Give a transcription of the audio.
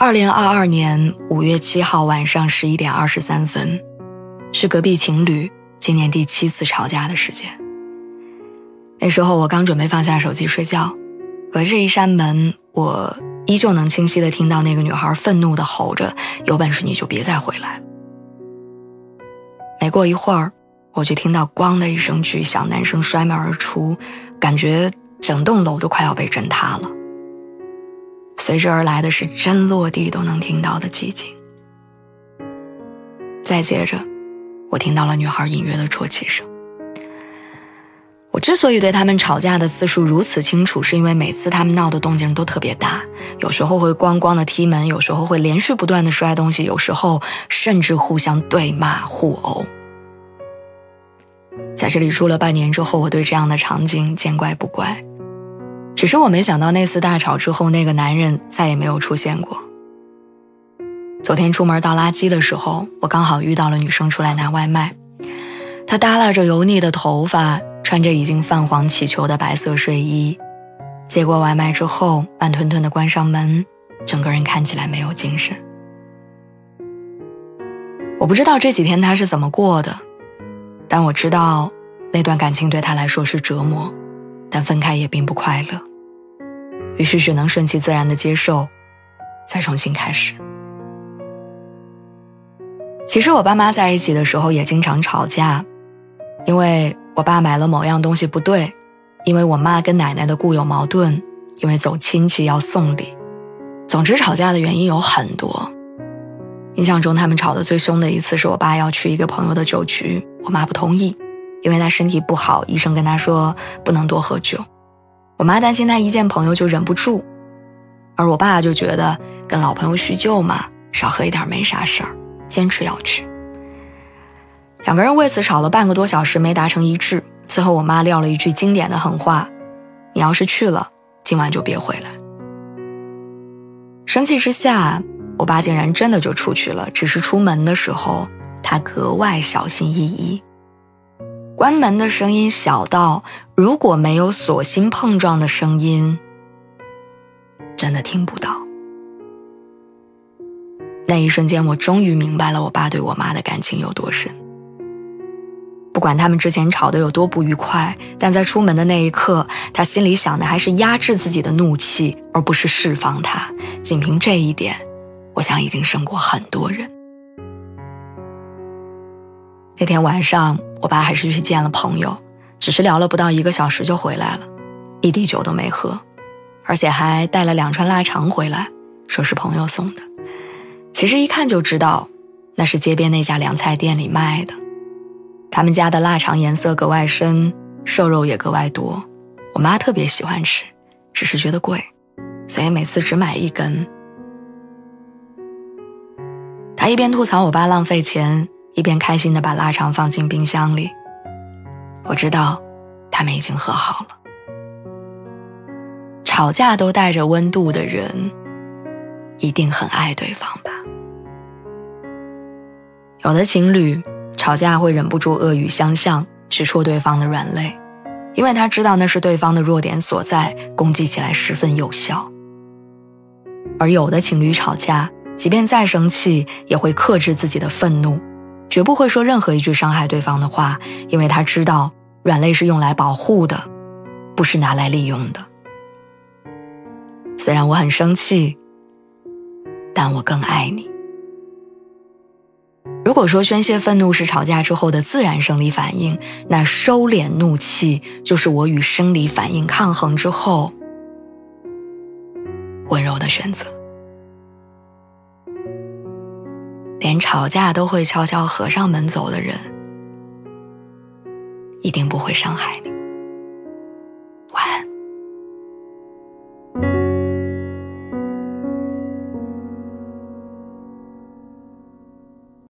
二零二二年五月七号晚上十一点二十三分，是隔壁情侣今年第七次吵架的时间。那时候我刚准备放下手机睡觉，隔着一扇门，我依旧能清晰的听到那个女孩愤怒的吼着：“有本事你就别再回来！”没过一会儿，我就听到“咣”的一声巨响，男生摔门而出，感觉整栋楼都快要被震塌了。随之而来的是真落地都能听到的寂静。再接着，我听到了女孩隐约的啜泣声。我之所以对他们吵架的次数如此清楚，是因为每次他们闹的动静都特别大，有时候会咣咣的踢门，有时候会连续不断的摔东西，有时候甚至互相对骂互殴。在这里住了半年之后，我对这样的场景见怪不怪。只是我没想到，那次大吵之后，那个男人再也没有出现过。昨天出门倒垃圾的时候，我刚好遇到了女生出来拿外卖。她耷拉着油腻的头发，穿着已经泛黄起球的白色睡衣，接过外卖之后，慢吞吞的关上门，整个人看起来没有精神。我不知道这几天她是怎么过的，但我知道，那段感情对她来说是折磨，但分开也并不快乐。于是只能顺其自然的接受，再重新开始。其实我爸妈在一起的时候也经常吵架，因为我爸买了某样东西不对，因为我妈跟奶奶的固有矛盾，因为走亲戚要送礼，总之吵架的原因有很多。印象中他们吵得最凶的一次是我爸要去一个朋友的酒局，我妈不同意，因为他身体不好，医生跟他说不能多喝酒。我妈担心他一见朋友就忍不住，而我爸就觉得跟老朋友叙旧嘛，少喝一点没啥事儿，坚持要去。两个人为此吵了半个多小时，没达成一致。最后我妈撂了一句经典的狠话：“你要是去了，今晚就别回来。”生气之下，我爸竟然真的就出去了。只是出门的时候，他格外小心翼翼。关门的声音小到，如果没有锁芯碰撞的声音，真的听不到。那一瞬间，我终于明白了我爸对我妈的感情有多深。不管他们之前吵得有多不愉快，但在出门的那一刻，他心里想的还是压制自己的怒气，而不是释放它。仅凭这一点，我想已经胜过很多人。那天晚上，我爸还是去见了朋友，只是聊了不到一个小时就回来了，一滴酒都没喝，而且还带了两串腊肠回来，说是朋友送的。其实一看就知道，那是街边那家凉菜店里卖的。他们家的腊肠颜色格外深，瘦肉也格外多，我妈特别喜欢吃，只是觉得贵，所以每次只买一根。她一边吐槽我爸浪费钱。一边开心的把腊肠放进冰箱里，我知道，他们已经和好了。吵架都带着温度的人，一定很爱对方吧？有的情侣吵架会忍不住恶语相向，直戳对方的软肋，因为他知道那是对方的弱点所在，攻击起来十分有效。而有的情侣吵架，即便再生气，也会克制自己的愤怒。绝不会说任何一句伤害对方的话，因为他知道软肋是用来保护的，不是拿来利用的。虽然我很生气，但我更爱你。如果说宣泄愤怒是吵架之后的自然生理反应，那收敛怒气就是我与生理反应抗衡之后温柔的选择。连吵架都会悄悄合上门走的人，一定不会伤害你。